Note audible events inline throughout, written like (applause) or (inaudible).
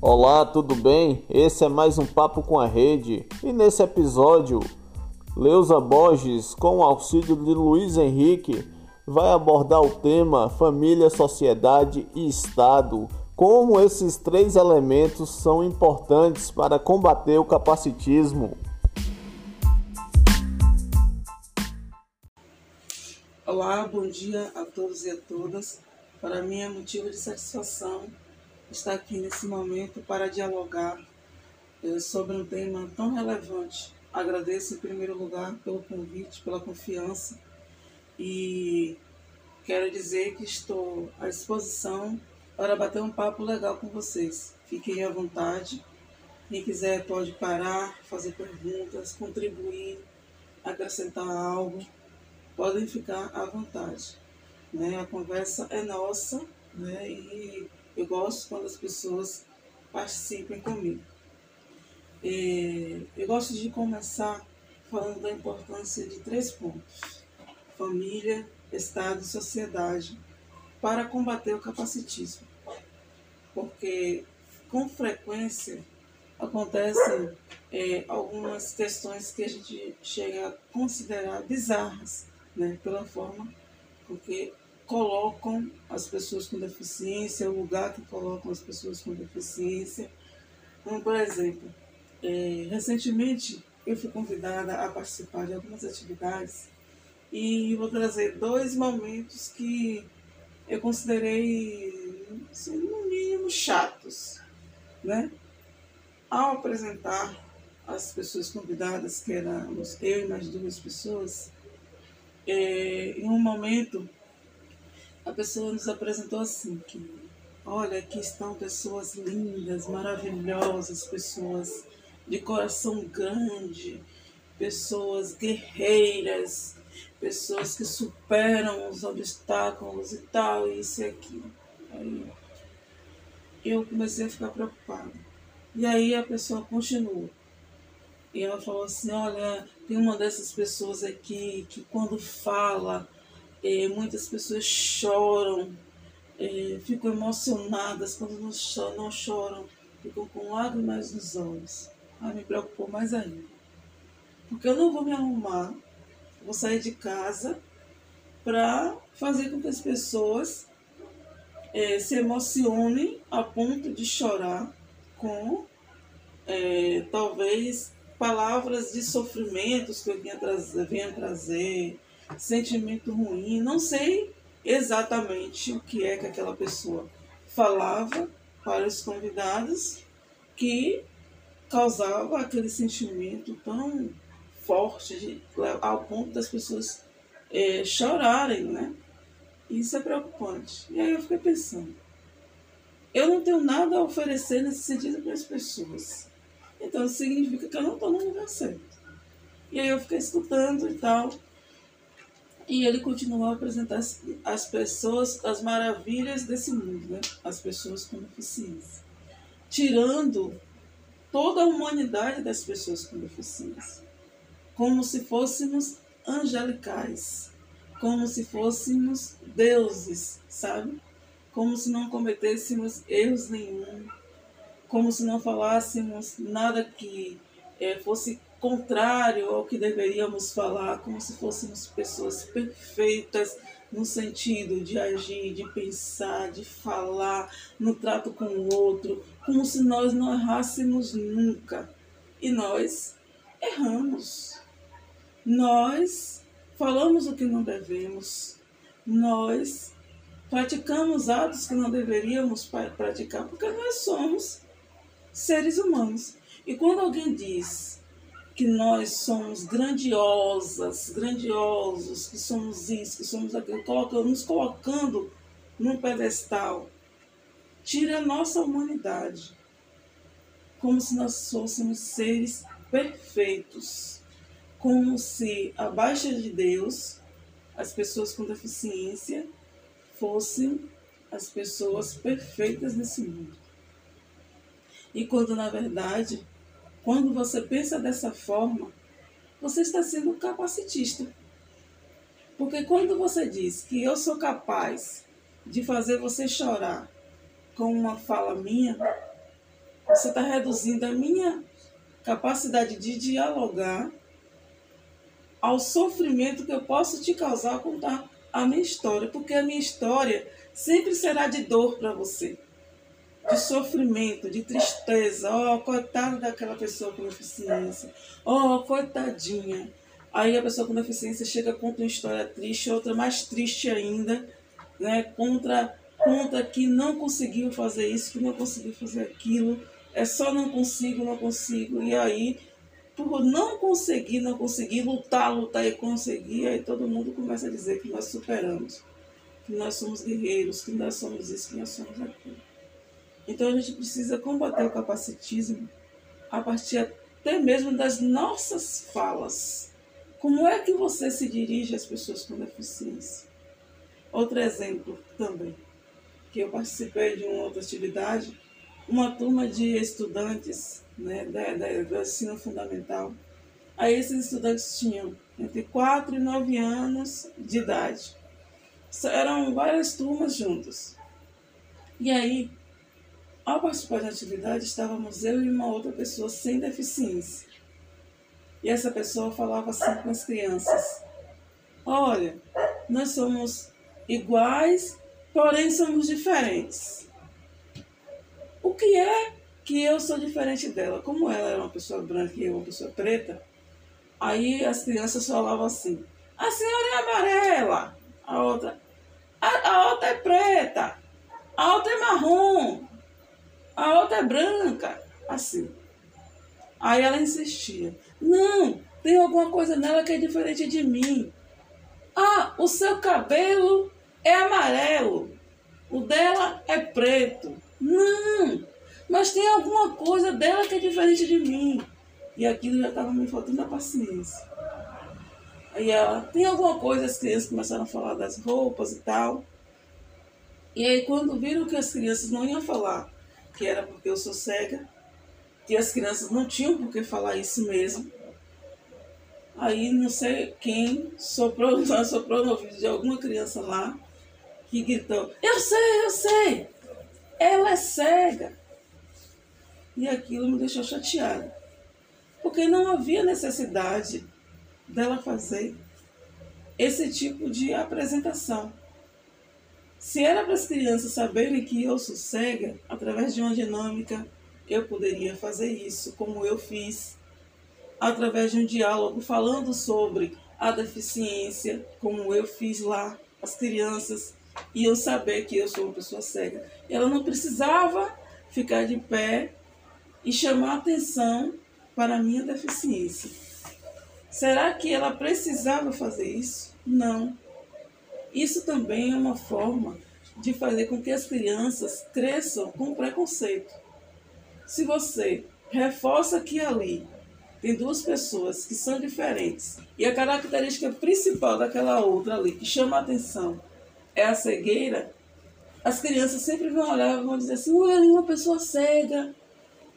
Olá, tudo bem? Esse é mais um Papo com a Rede e nesse episódio, Leusa Borges, com o auxílio de Luiz Henrique, vai abordar o tema família, sociedade e Estado. Como esses três elementos são importantes para combater o capacitismo. Olá, bom dia a todos e a todas. Para mim é motivo de satisfação estar aqui nesse momento para dialogar eh, sobre um tema tão relevante. Agradeço em primeiro lugar pelo convite, pela confiança e quero dizer que estou à disposição para bater um papo legal com vocês. Fiquem à vontade. Quem quiser pode parar, fazer perguntas, contribuir, acrescentar algo. Podem ficar à vontade. Né? A conversa é nossa né? e eu gosto quando as pessoas participem comigo. É, eu gosto de começar falando da importância de três pontos: família, Estado e sociedade, para combater o capacitismo. Porque com frequência acontecem é, algumas questões que a gente chega a considerar bizarras, né, pela forma porque colocam as pessoas com deficiência, o lugar que colocam as pessoas com deficiência. Como, por exemplo, é, recentemente eu fui convidada a participar de algumas atividades e vou trazer dois momentos que eu considerei, assim, no mínimo, chatos. Né? Ao apresentar as pessoas convidadas, que éramos eu e mais duas pessoas, é, em um momento a pessoa nos apresentou assim que olha aqui estão pessoas lindas, maravilhosas, pessoas de coração grande, pessoas guerreiras, pessoas que superam os obstáculos e tal, isso e aquilo. Aí eu comecei a ficar preocupada. E aí a pessoa continuou. E ela falou assim, olha, tem uma dessas pessoas aqui que quando fala, é, muitas pessoas choram, é, ficam emocionadas, quando não choram, não choram, ficam com lágrimas nos olhos. Aí me preocupou mais ainda. Porque eu não vou me arrumar, vou sair de casa para fazer com que as pessoas é, se emocionem a ponto de chorar com é, talvez palavras de sofrimentos que eu vinha trazer, vinha trazer, sentimento ruim, não sei exatamente o que é que aquela pessoa falava para os convidados que causava aquele sentimento tão forte de, ao ponto das pessoas é, chorarem, né? Isso é preocupante. E aí eu fiquei pensando, eu não tenho nada a oferecer nesse sentido para as pessoas. Então significa que eu não estou no lugar certo. E aí eu fiquei escutando e tal. E ele continuou a apresentar as pessoas, as maravilhas desse mundo, né? As pessoas com deficiência. Tirando toda a humanidade das pessoas com deficiência. Como se fôssemos angelicais. Como se fôssemos deuses, sabe? Como se não cometêssemos erros nenhum como se não falássemos nada que é, fosse contrário ao que deveríamos falar, como se fôssemos pessoas perfeitas no sentido de agir, de pensar, de falar, no trato com o outro, como se nós não errássemos nunca. E nós erramos. Nós falamos o que não devemos. Nós praticamos atos que não deveríamos praticar, porque nós somos seres humanos. E quando alguém diz que nós somos grandiosas, grandiosos, que somos isso, que somos aquilo, nos colocando num pedestal, tira a nossa humanidade, como se nós fôssemos seres perfeitos, como se abaixo de Deus as pessoas com deficiência fossem as pessoas perfeitas nesse mundo. E quando na verdade, quando você pensa dessa forma, você está sendo capacitista. Porque quando você diz que eu sou capaz de fazer você chorar com uma fala minha, você está reduzindo a minha capacidade de dialogar ao sofrimento que eu posso te causar ao contar a minha história, porque a minha história sempre será de dor para você, de sofrimento, de tristeza. Oh, coitada daquela pessoa com deficiência. Oh, coitadinha. Aí a pessoa com deficiência chega contra uma história triste, outra mais triste ainda, né? Contra, contra que não conseguiu fazer isso, que não conseguiu fazer aquilo. É só não consigo, não consigo. E aí por não conseguir, não conseguir lutar, lutar e conseguir, aí todo mundo começa a dizer que nós superamos, que nós somos guerreiros, que nós somos isso, que nós somos aquilo. Então a gente precisa combater o capacitismo a partir até mesmo das nossas falas. Como é que você se dirige às pessoas com deficiência? Outro exemplo também, que eu participei de uma outra atividade, uma turma de estudantes né, da, da, do ensino fundamental. Aí esses estudantes tinham entre 4 e 9 anos de idade. Eram várias turmas juntas. E aí, ao participar da atividade, estávamos eu e uma outra pessoa sem deficiência. E essa pessoa falava assim com as crianças: Olha, nós somos iguais, porém somos diferentes. O que é que eu sou diferente dela. Como ela era uma pessoa branca e eu uma pessoa preta, aí as crianças falavam assim, a senhora é amarela, a outra, a, a outra é preta, a outra é marrom, a outra é branca, assim. Aí ela insistia, não, tem alguma coisa nela que é diferente de mim. Ah, o seu cabelo é amarelo, o dela é preto. Não, mas tem alguma coisa dela que é diferente de mim. E aquilo já estava me faltando a paciência. Aí ela, tem alguma coisa, as crianças começaram a falar das roupas e tal. E aí quando viram que as crianças não iam falar que era porque eu sou cega, que as crianças não tinham por que falar isso mesmo. Aí não sei quem soprou, (laughs) soprou no ouvido de alguma criança lá que gritou, eu sei, eu sei, ela é cega. E aquilo me deixou chateada. Porque não havia necessidade dela fazer esse tipo de apresentação. Se era para as crianças saberem que eu sou cega, através de uma dinâmica, eu poderia fazer isso, como eu fiz, através de um diálogo falando sobre a deficiência, como eu fiz lá. As crianças iam saber que eu sou uma pessoa cega. Ela não precisava ficar de pé e chamar atenção para a minha deficiência. Será que ela precisava fazer isso? Não. Isso também é uma forma de fazer com que as crianças cresçam com preconceito. Se você reforça que ali tem duas pessoas que são diferentes e a característica principal daquela outra ali que chama a atenção é a cegueira, as crianças sempre vão olhar e vão dizer assim: olha ali uma pessoa cega,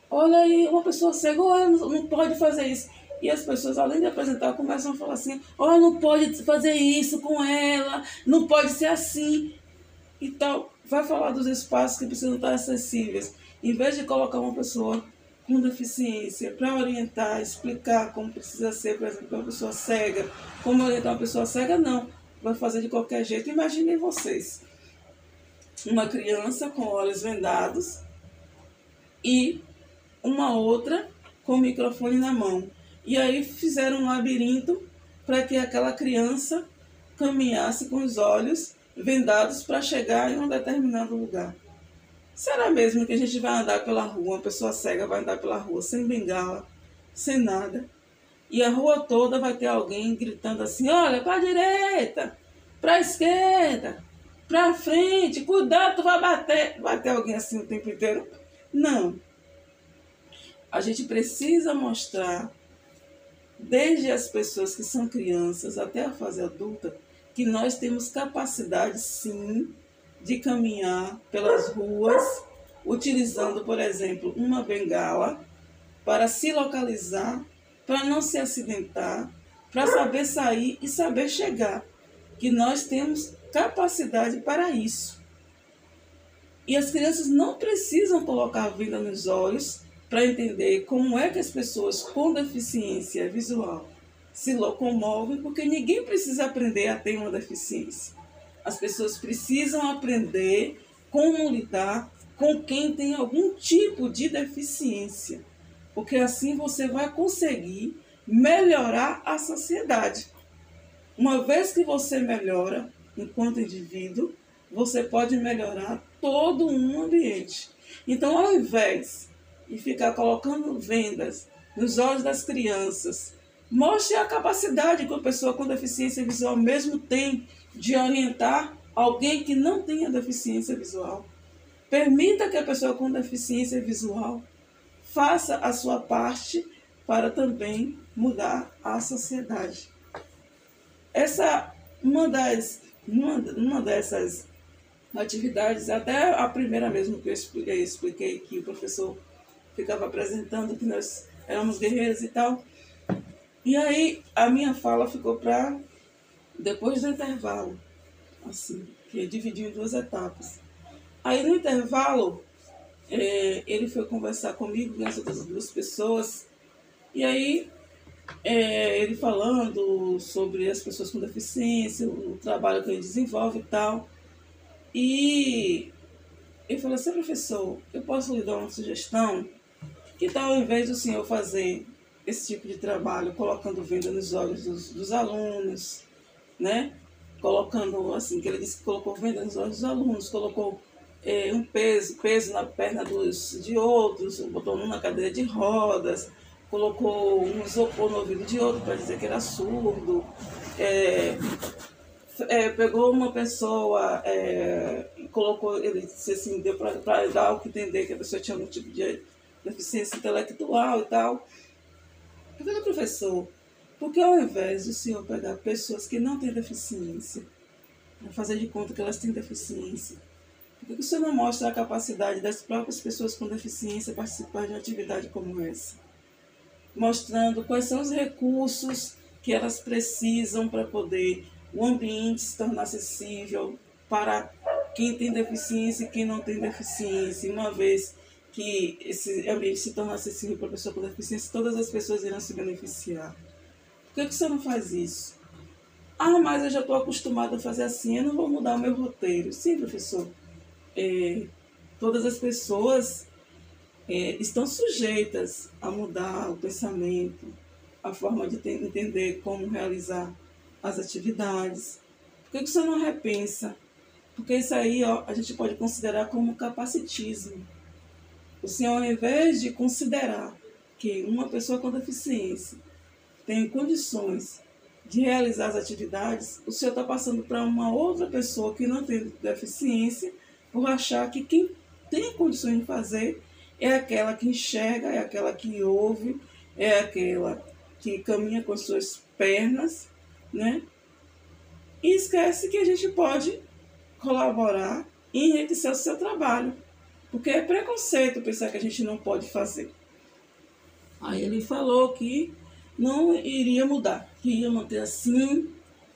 olha aí, uma pessoa cega, olha, não pode fazer isso. E as pessoas, além de apresentar, começam a falar assim, olha, não pode fazer isso com ela, não pode ser assim. E tal. Vai falar dos espaços que precisam estar acessíveis. Em vez de colocar uma pessoa com deficiência para orientar, explicar como precisa ser, por exemplo, uma pessoa cega, como orientar uma pessoa cega, não. Vai fazer de qualquer jeito. Imaginem vocês. Uma criança com olhos vendados e uma outra com o microfone na mão. E aí fizeram um labirinto para que aquela criança caminhasse com os olhos vendados para chegar em um determinado lugar. Será mesmo que a gente vai andar pela rua, uma pessoa cega vai andar pela rua sem bengala, sem nada, e a rua toda vai ter alguém gritando assim: olha, para a direita, para a esquerda, para frente, cuidado, tu vai bater. Vai ter alguém assim o tempo inteiro? Não a gente precisa mostrar, desde as pessoas que são crianças até a fase adulta, que nós temos capacidade sim de caminhar pelas ruas, utilizando, por exemplo, uma bengala para se localizar, para não se acidentar, para saber sair e saber chegar. Que nós temos capacidade para isso. E as crianças não precisam colocar a venda nos olhos para entender como é que as pessoas com deficiência visual se locomovem, porque ninguém precisa aprender a ter uma deficiência. As pessoas precisam aprender como lidar com quem tem algum tipo de deficiência, porque assim você vai conseguir melhorar a sociedade. Uma vez que você melhora enquanto indivíduo, você pode melhorar todo um ambiente. Então, ao invés de ficar colocando vendas nos olhos das crianças, mostre a capacidade que uma pessoa com deficiência visual mesmo tem de orientar alguém que não tenha deficiência visual. Permita que a pessoa com deficiência visual faça a sua parte para também mudar a sociedade. Essa uma das uma, uma dessas atividades, até a primeira mesmo que eu expliquei que o professor ficava apresentando que nós éramos guerreiros e tal. E aí a minha fala ficou para depois do intervalo, assim, que dividiu em duas etapas. Aí no intervalo, é, ele foi conversar comigo com as outras duas pessoas, e aí é, ele falando sobre as pessoas com deficiência, o trabalho que ele desenvolve e tal. E ele falou assim, professor, eu posso lhe dar uma sugestão? Que tal ao invés do senhor fazer esse tipo de trabalho, colocando venda nos olhos dos, dos alunos, né? Colocando, assim, que ele disse que colocou venda nos olhos dos alunos, colocou é, um peso, peso na perna dos, de outros, botou um na cadeira de rodas, colocou um isopor no ouvido de outro para dizer que era surdo, é, é, pegou uma pessoa é, colocou, ele disse assim, deu para dar o que entender que a pessoa tinha algum tipo de deficiência intelectual e tal. Eu falei, professor, porque ao invés do senhor pegar pessoas que não têm deficiência, fazer de conta que elas têm deficiência, por que o senhor não mostra a capacidade das próprias pessoas com deficiência participar de uma atividade como essa? mostrando quais são os recursos que elas precisam para poder o ambiente se tornar acessível para quem tem deficiência e quem não tem deficiência. Uma vez que esse ambiente se tornar acessível para a pessoa com deficiência, todas as pessoas irão se beneficiar. Por que, que você não faz isso? Ah, mas eu já estou acostumado a fazer assim, eu não vou mudar o meu roteiro. Sim, professor. É, todas as pessoas é, estão sujeitas a mudar o pensamento, a forma de entender como realizar as atividades. Por que você não repensa? Porque isso aí ó, a gente pode considerar como capacitismo. O senhor, ao invés de considerar que uma pessoa com deficiência tem condições de realizar as atividades, o senhor está passando para uma outra pessoa que não tem deficiência por achar que quem tem condições de fazer é aquela que enxerga, é aquela que ouve, é aquela que caminha com as suas pernas, né? E esquece que a gente pode colaborar e enriquecer o seu trabalho. Porque é preconceito pensar que a gente não pode fazer. Aí ele falou que não iria mudar, que ia manter assim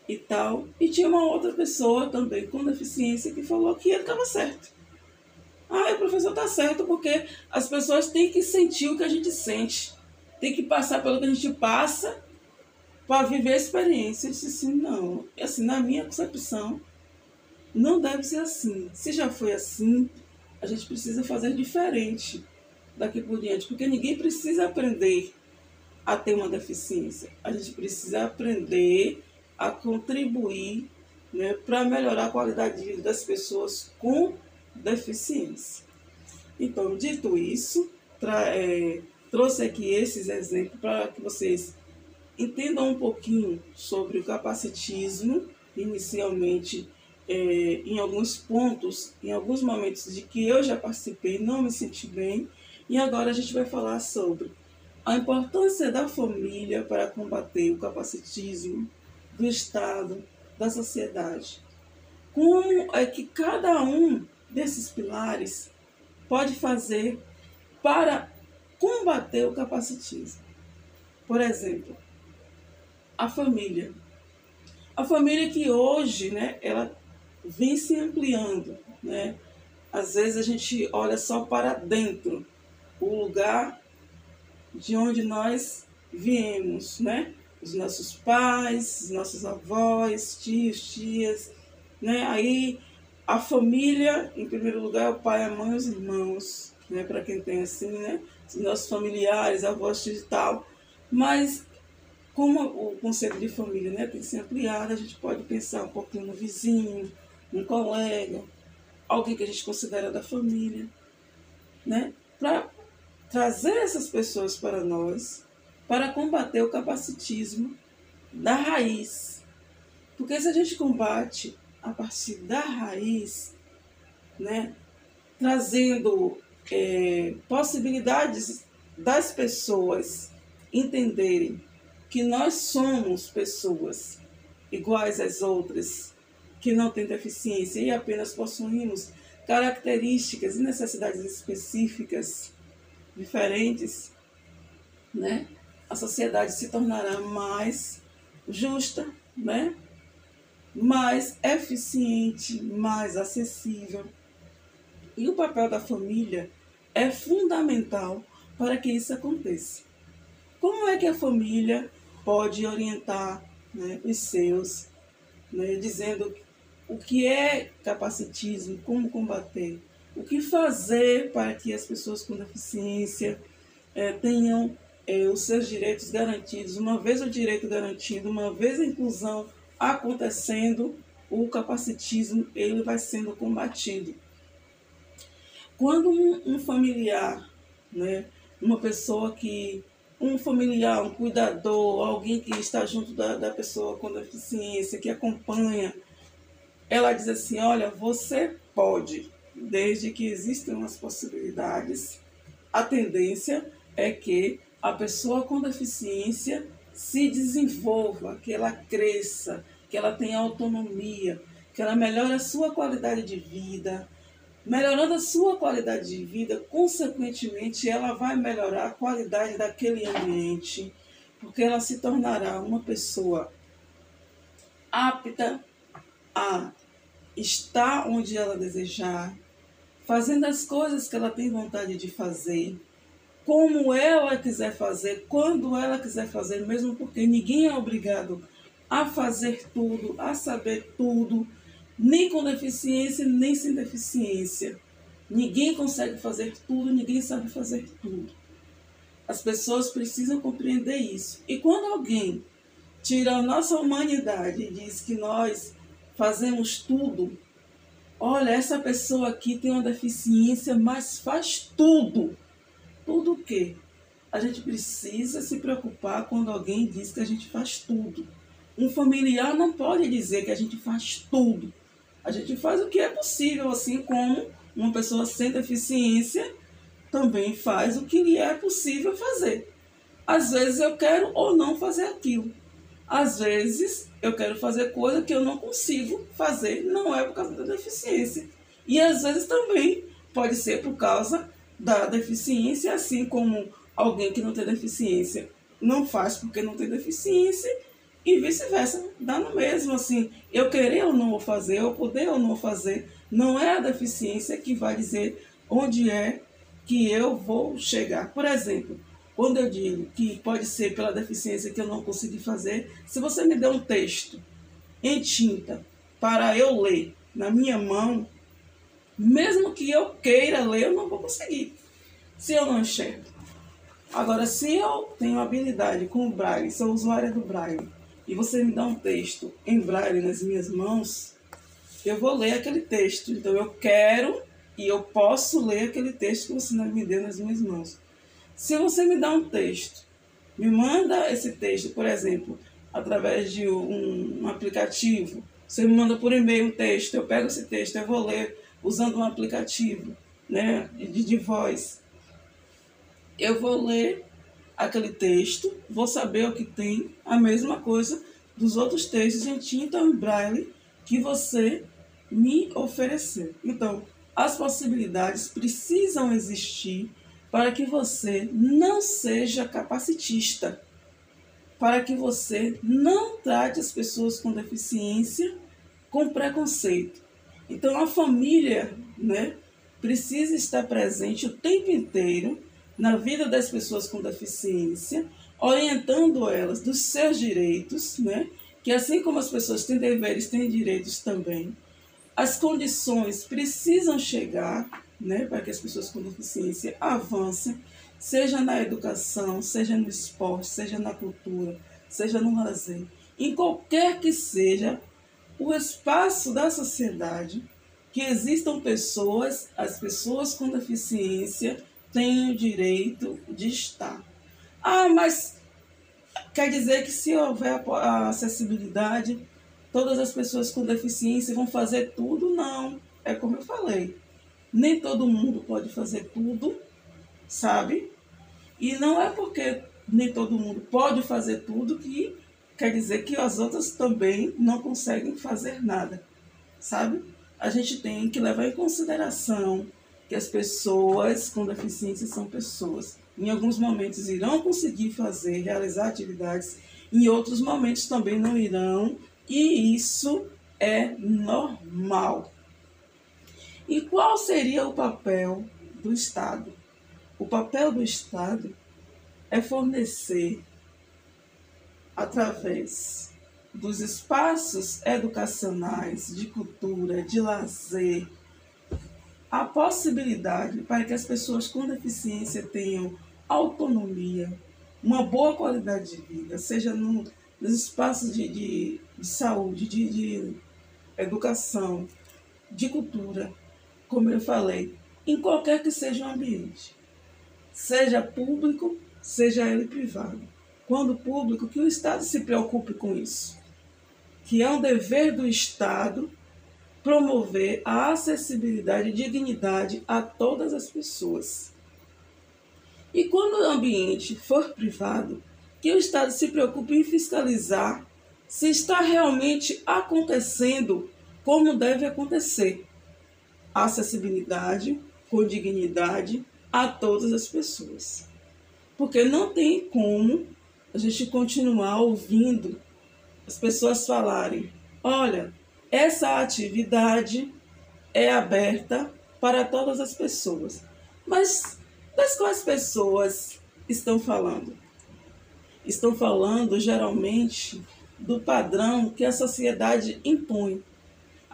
e tal. E tinha uma outra pessoa também com deficiência que falou que ele estava certo. Ah, o professor está certo, porque as pessoas têm que sentir o que a gente sente. Tem que passar pelo que a gente passa para viver a experiência. Eu disse assim, não. Assim, na minha concepção, não deve ser assim. Se já foi assim, a gente precisa fazer diferente daqui por diante, porque ninguém precisa aprender a ter uma deficiência. A gente precisa aprender a contribuir né, para melhorar a qualidade de vida das pessoas com deficiência. Então, dito isso, é, trouxe aqui esses exemplos para que vocês entendam um pouquinho sobre o capacitismo, inicialmente é, em alguns pontos, em alguns momentos de que eu já participei, não me senti bem, e agora a gente vai falar sobre a importância da família para combater o capacitismo, do Estado, da sociedade. Como é que cada um desses pilares pode fazer para combater o capacitismo? Por exemplo, a família. A família que hoje, né, ela vem se ampliando, né? às vezes a gente olha só para dentro, o lugar de onde nós viemos, né? Os nossos pais, os nossos avós, tios, tias, né? Aí a família, em primeiro lugar, o pai, a mãe os irmãos, né? Para quem tem assim, né? Os nossos familiares, avós, tios e tal. Mas como o conceito de família né, tem que ser ampliado, a gente pode pensar um pouquinho no vizinho, um colega, alguém que a gente considera da família, né? Para trazer essas pessoas para nós, para combater o capacitismo da raiz. Porque se a gente combate a partir da raiz, né, trazendo é, possibilidades das pessoas entenderem que nós somos pessoas iguais às outras, que não têm deficiência e apenas possuímos características e necessidades específicas diferentes, né? A sociedade se tornará mais justa, né? Mais eficiente, mais acessível. E o papel da família é fundamental para que isso aconteça. Como é que a família pode orientar né, os seus, né, dizendo o que é capacitismo, como combater, o que fazer para que as pessoas com deficiência é, tenham é, os seus direitos garantidos. Uma vez o direito garantido, uma vez a inclusão acontecendo, o capacitismo ele vai sendo combatido. Quando um, um familiar, né, uma pessoa que um familiar, um cuidador, alguém que está junto da, da pessoa com deficiência, que acompanha, ela diz assim: olha, você pode, desde que existam as possibilidades, a tendência é que a pessoa com deficiência se desenvolva, que ela cresça, que ela tenha autonomia, que ela melhore a sua qualidade de vida, Melhorando a sua qualidade de vida, consequentemente, ela vai melhorar a qualidade daquele ambiente, porque ela se tornará uma pessoa apta a estar onde ela desejar, fazendo as coisas que ela tem vontade de fazer, como ela quiser fazer, quando ela quiser fazer, mesmo porque ninguém é obrigado a fazer tudo, a saber tudo nem com deficiência, nem sem deficiência. Ninguém consegue fazer tudo, ninguém sabe fazer tudo. As pessoas precisam compreender isso. E quando alguém tira a nossa humanidade e diz que nós fazemos tudo, olha, essa pessoa aqui tem uma deficiência, mas faz tudo. Tudo o quê? A gente precisa se preocupar quando alguém diz que a gente faz tudo. Um familiar não pode dizer que a gente faz tudo. A gente faz o que é possível, assim como uma pessoa sem deficiência também faz o que lhe é possível fazer. Às vezes eu quero ou não fazer aquilo. Às vezes eu quero fazer coisa que eu não consigo fazer, não é por causa da deficiência. E às vezes também pode ser por causa da deficiência, assim como alguém que não tem deficiência não faz porque não tem deficiência e vice-versa, dá no mesmo, assim, eu querer ou não fazer, eu poder ou não fazer, não é a deficiência que vai dizer onde é que eu vou chegar. Por exemplo, quando eu digo que pode ser pela deficiência que eu não consegui fazer, se você me der um texto em tinta para eu ler na minha mão, mesmo que eu queira ler, eu não vou conseguir, se eu não enxergo. Agora, se eu tenho habilidade com o braille, sou usuária do braille, e você me dá um texto em braille nas minhas mãos, eu vou ler aquele texto. Então eu quero e eu posso ler aquele texto que você me deu nas minhas mãos. Se você me dá um texto, me manda esse texto, por exemplo, através de um, um aplicativo, você me manda por e-mail um texto, eu pego esse texto, eu vou ler usando um aplicativo né, de, de voz. Eu vou ler aquele texto, vou saber o que tem, a mesma coisa dos outros textos em tinta em braille que você me ofereceu. Então, as possibilidades precisam existir para que você não seja capacitista, para que você não trate as pessoas com deficiência com preconceito. Então, a família, né, precisa estar presente o tempo inteiro na vida das pessoas com deficiência, orientando elas dos seus direitos, né? que assim como as pessoas têm deveres, têm direitos também. As condições precisam chegar né, para que as pessoas com deficiência avancem, seja na educação, seja no esporte, seja na cultura, seja no lazer, em qualquer que seja o espaço da sociedade, que existam pessoas, as pessoas com deficiência têm o direito de estar. Ah, mas quer dizer que se houver a acessibilidade, todas as pessoas com deficiência vão fazer tudo? Não. É como eu falei. Nem todo mundo pode fazer tudo, sabe? E não é porque nem todo mundo pode fazer tudo que quer dizer que as outras também não conseguem fazer nada, sabe? A gente tem que levar em consideração que as pessoas com deficiência são pessoas. Em alguns momentos irão conseguir fazer, realizar atividades, em outros momentos também não irão, e isso é normal. E qual seria o papel do Estado? O papel do Estado é fornecer, através dos espaços educacionais, de cultura, de lazer, a possibilidade para que as pessoas com deficiência tenham autonomia, uma boa qualidade de vida, seja no, nos espaços de, de, de saúde, de, de educação, de cultura, como eu falei, em qualquer que seja o ambiente, seja público, seja ele privado. Quando público, que o Estado se preocupe com isso, que é um dever do Estado promover a acessibilidade e dignidade a todas as pessoas. E quando o ambiente for privado, que o Estado se preocupe em fiscalizar se está realmente acontecendo como deve acontecer. Acessibilidade com dignidade a todas as pessoas. Porque não tem como a gente continuar ouvindo as pessoas falarem: olha, essa atividade é aberta para todas as pessoas. Mas das quais pessoas estão falando? Estão falando geralmente do padrão que a sociedade impõe.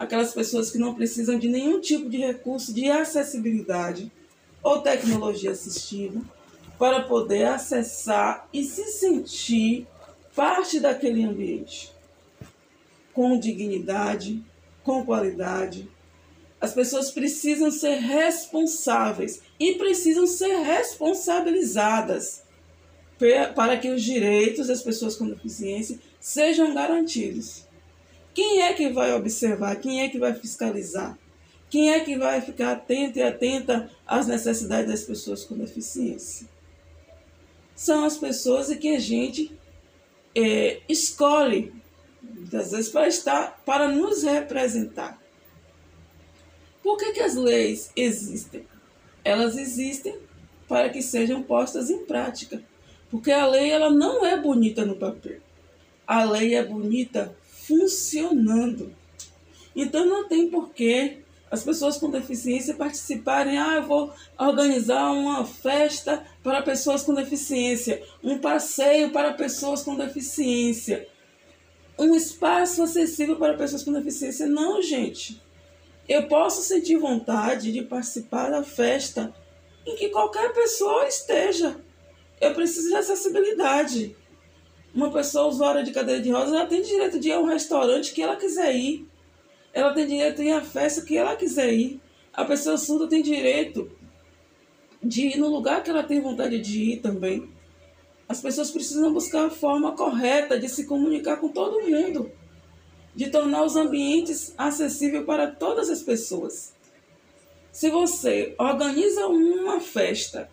Aquelas pessoas que não precisam de nenhum tipo de recurso de acessibilidade ou tecnologia assistiva para poder acessar e se sentir parte daquele ambiente com dignidade, com qualidade. As pessoas precisam ser responsáveis e precisam ser responsabilizadas para que os direitos das pessoas com deficiência sejam garantidos. Quem é que vai observar? Quem é que vai fiscalizar? Quem é que vai ficar atento e atenta às necessidades das pessoas com deficiência? São as pessoas que a gente é, escolhe muitas vezes para estar, para nos representar. Por que, que as leis existem? Elas existem para que sejam postas em prática. Porque a lei ela não é bonita no papel. A lei é bonita funcionando. Então não tem porquê as pessoas com deficiência participarem. Ah, eu vou organizar uma festa para pessoas com deficiência, um passeio para pessoas com deficiência um espaço acessível para pessoas com deficiência. Não, gente. Eu posso sentir vontade de participar da festa em que qualquer pessoa esteja. Eu preciso de acessibilidade. Uma pessoa usuária de cadeira de rodas, ela tem direito de ir a um restaurante que ela quiser ir. Ela tem direito de ir à festa que ela quiser ir. A pessoa surda tem direito de ir no lugar que ela tem vontade de ir também. As pessoas precisam buscar a forma correta de se comunicar com todo mundo, de tornar os ambientes acessíveis para todas as pessoas. Se você organiza uma festa,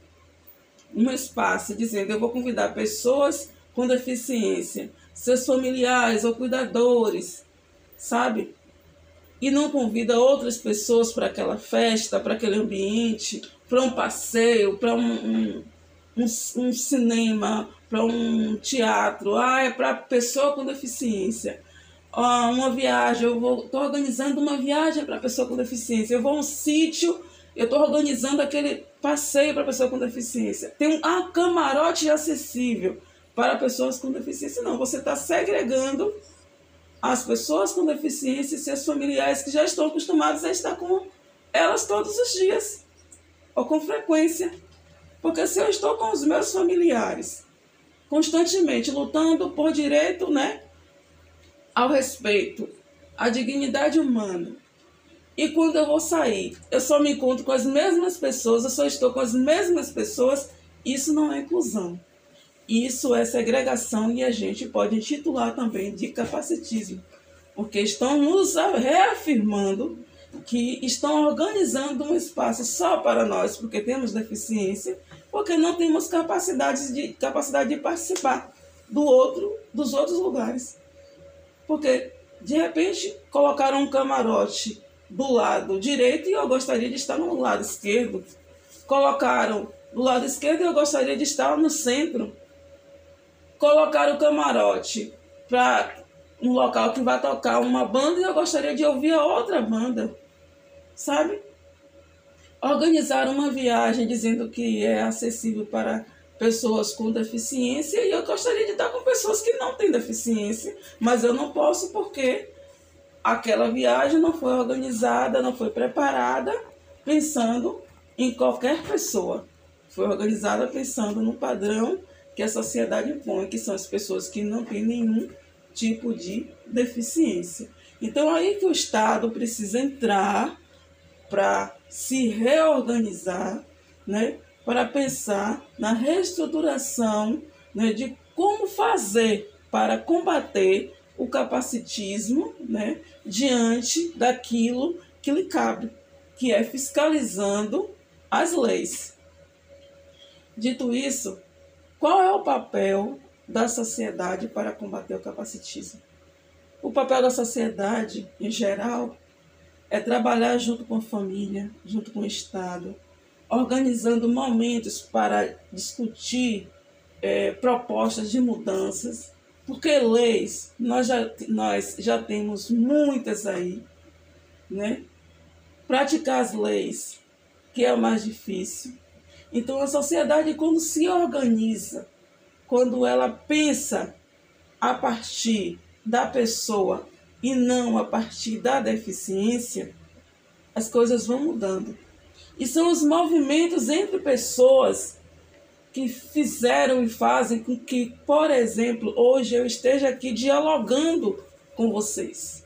um espaço, dizendo eu vou convidar pessoas com deficiência, seus familiares ou cuidadores, sabe? E não convida outras pessoas para aquela festa, para aquele ambiente, para um passeio, para um, um um, um cinema, para um teatro, ah, é para pessoa com deficiência. Ah, uma viagem, eu vou, estou organizando uma viagem para pessoa com deficiência. Eu vou a um sítio, eu estou organizando aquele passeio para pessoa com deficiência. Tem um ah, camarote acessível para pessoas com deficiência. Não, você está segregando as pessoas com deficiência e seus familiares que já estão acostumados a estar com elas todos os dias ou com frequência. Porque se eu estou com os meus familiares constantemente lutando por direito, né, ao respeito, à dignidade humana, e quando eu vou sair, eu só me encontro com as mesmas pessoas, eu só estou com as mesmas pessoas, isso não é inclusão. Isso é segregação e a gente pode intitular também de capacitismo, porque estão nos reafirmando que estão organizando um espaço só para nós, porque temos deficiência, porque não temos capacidade de, capacidade de participar do outro, dos outros lugares. Porque, de repente, colocaram um camarote do lado direito e eu gostaria de estar no lado esquerdo. Colocaram do lado esquerdo e eu gostaria de estar no centro colocar o camarote para um local que vai tocar uma banda e eu gostaria de ouvir a outra banda, sabe? Organizar uma viagem dizendo que é acessível para pessoas com deficiência e eu gostaria de estar com pessoas que não têm deficiência, mas eu não posso porque aquela viagem não foi organizada, não foi preparada pensando em qualquer pessoa. Foi organizada pensando no padrão que a sociedade impõe, que são as pessoas que não têm nenhum tipo de deficiência. Então, aí que o Estado precisa entrar para se reorganizar, né, para pensar na reestruturação né, de como fazer para combater o capacitismo né, diante daquilo que lhe cabe, que é fiscalizando as leis. Dito isso, qual é o papel da sociedade para combater o capacitismo? O papel da sociedade, em geral, é trabalhar junto com a família, junto com o Estado, organizando momentos para discutir é, propostas de mudanças, porque leis nós já, nós já temos muitas aí, né? Praticar as leis, que é o mais difícil, então a sociedade, quando se organiza, quando ela pensa a partir da pessoa e não a partir da deficiência, as coisas vão mudando. E são os movimentos entre pessoas que fizeram e fazem com que, por exemplo, hoje eu esteja aqui dialogando com vocês.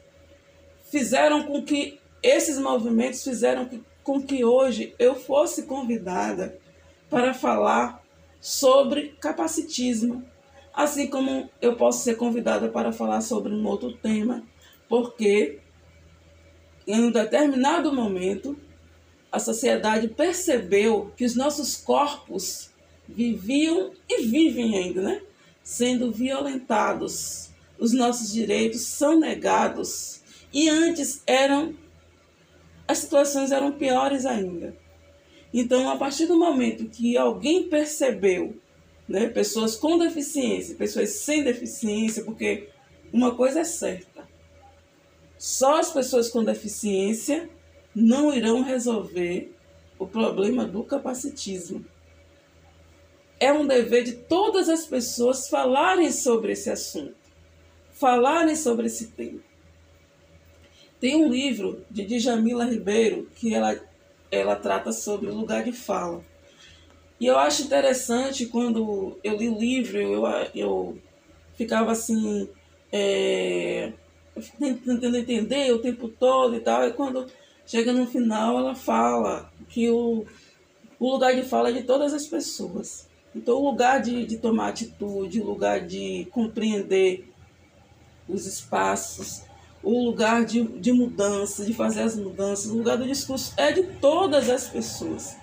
Fizeram com que esses movimentos fizeram com que hoje eu fosse convidada para falar sobre capacitismo, assim como eu posso ser convidada para falar sobre um outro tema, porque em um determinado momento a sociedade percebeu que os nossos corpos viviam e vivem ainda, né? Sendo violentados. Os nossos direitos são negados. E antes eram as situações eram piores ainda. Então, a partir do momento que alguém percebeu, né, pessoas com deficiência, pessoas sem deficiência, porque uma coisa é certa: só as pessoas com deficiência não irão resolver o problema do capacitismo. É um dever de todas as pessoas falarem sobre esse assunto, falarem sobre esse tema. Tem um livro de Djamila Ribeiro que ela ela trata sobre o lugar de fala. E eu acho interessante quando eu li o livro, eu, eu ficava assim, é, tentando entender o tempo todo e tal, e quando chega no final ela fala que o, o lugar de fala é de todas as pessoas. Então, o lugar de, de tomar atitude, o lugar de compreender os espaços, o lugar de, de mudança, de fazer as mudanças, o lugar do discurso é de todas as pessoas.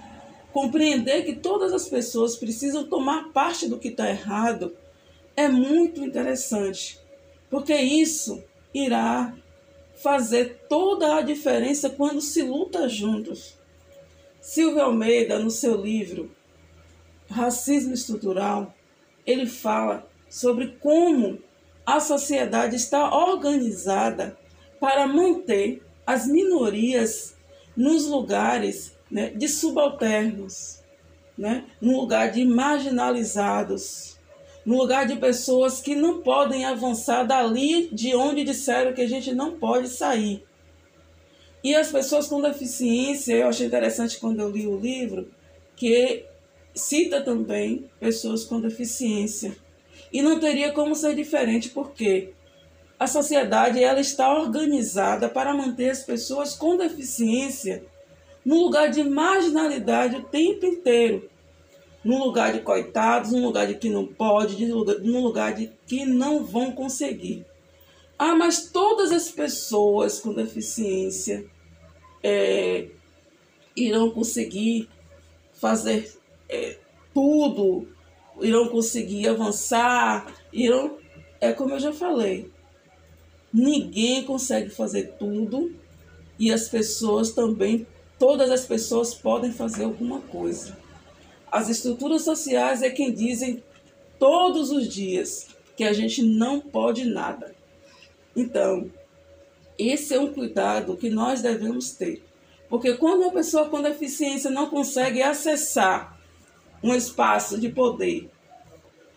Compreender que todas as pessoas precisam tomar parte do que está errado é muito interessante, porque isso irá fazer toda a diferença quando se luta juntos. Silvio Almeida, no seu livro Racismo Estrutural, ele fala sobre como a sociedade está organizada para manter as minorias nos lugares né, de subalternos, né, no lugar de marginalizados, no lugar de pessoas que não podem avançar dali de onde disseram que a gente não pode sair. E as pessoas com deficiência, eu achei interessante quando eu li o livro, que cita também pessoas com deficiência. E não teria como ser diferente, porque a sociedade ela está organizada para manter as pessoas com deficiência no lugar de marginalidade o tempo inteiro. No lugar de coitados, no lugar de que não pode, no lugar de que não vão conseguir. Ah, mas todas as pessoas com deficiência é, irão conseguir fazer é, tudo, irão conseguir avançar, irão. É como eu já falei, ninguém consegue fazer tudo e as pessoas também, todas as pessoas podem fazer alguma coisa. As estruturas sociais é quem dizem todos os dias que a gente não pode nada. Então, esse é um cuidado que nós devemos ter. Porque quando uma pessoa com deficiência não consegue acessar um espaço de poder,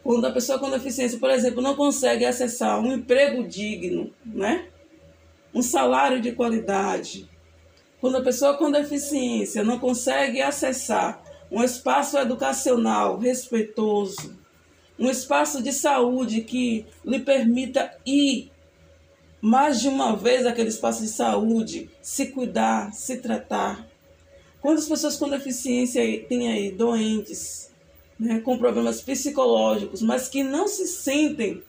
quando a pessoa com deficiência, por exemplo, não consegue acessar um emprego digno, né? um salário de qualidade, quando a pessoa com deficiência não consegue acessar um espaço educacional respeitoso, um espaço de saúde que lhe permita ir mais de uma vez aquele espaço de saúde, se cuidar, se tratar. Quantas pessoas com deficiência têm aí doentes, né, com problemas psicológicos, mas que não se sentem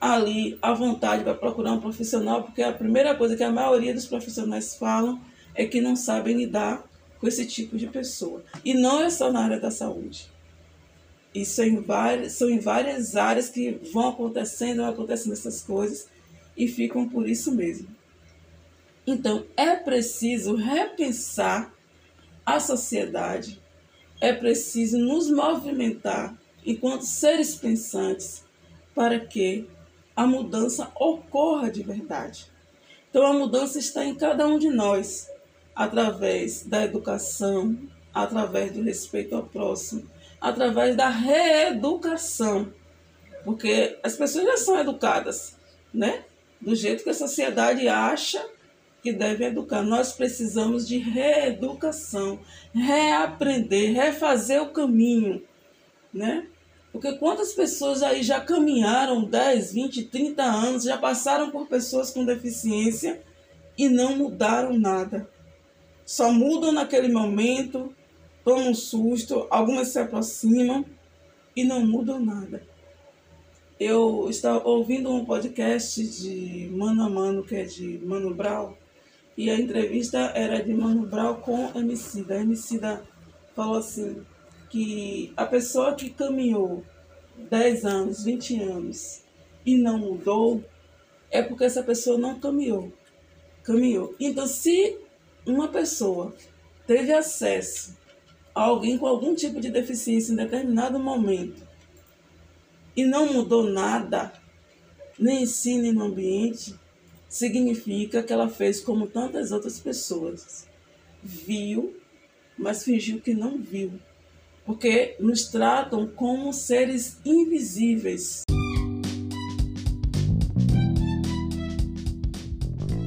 ali à vontade para procurar um profissional, porque a primeira coisa que a maioria dos profissionais falam é que não sabem lidar com esse tipo de pessoa. E não é só na área da saúde. Isso é em várias, são em várias áreas que vão acontecendo, vão acontecendo essas coisas e ficam por isso mesmo. Então, é preciso repensar a sociedade, é preciso nos movimentar enquanto seres pensantes para que a mudança ocorra de verdade. Então, a mudança está em cada um de nós, através da educação, através do respeito ao próximo, através da reeducação, porque as pessoas já são educadas, né? do jeito que a sociedade acha que deve educar. Nós precisamos de reeducação, reaprender, refazer o caminho, né? Porque quantas pessoas aí já caminharam 10, 20, 30 anos, já passaram por pessoas com deficiência e não mudaram nada. Só mudam naquele momento, tomam um susto, algumas se aproximam e não mudam nada eu estava ouvindo um podcast de Mano a Mano, que é de Mano Brown, e a entrevista era de Mano Brown com Emicida. A Emicida falou assim, que a pessoa que caminhou 10 anos, 20 anos e não mudou, é porque essa pessoa não caminhou. Caminhou. Então, se uma pessoa teve acesso a alguém com algum tipo de deficiência em determinado momento e não mudou nada, nem ensina nem no ambiente, significa que ela fez como tantas outras pessoas. Viu, mas fingiu que não viu. Porque nos tratam como seres invisíveis.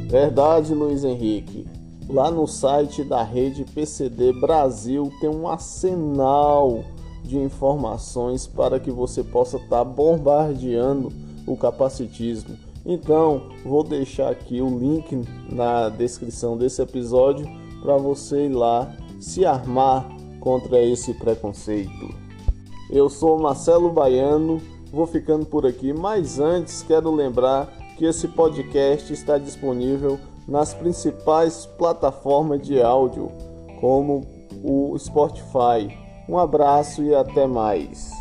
Verdade, Luiz Henrique. Lá no site da rede PCD Brasil tem um arsenal de informações para que você possa estar tá bombardeando o capacitismo. Então, vou deixar aqui o link na descrição desse episódio para você ir lá se armar contra esse preconceito. Eu sou Marcelo Baiano, vou ficando por aqui, mas antes quero lembrar que esse podcast está disponível nas principais plataformas de áudio, como o Spotify, um abraço e até mais.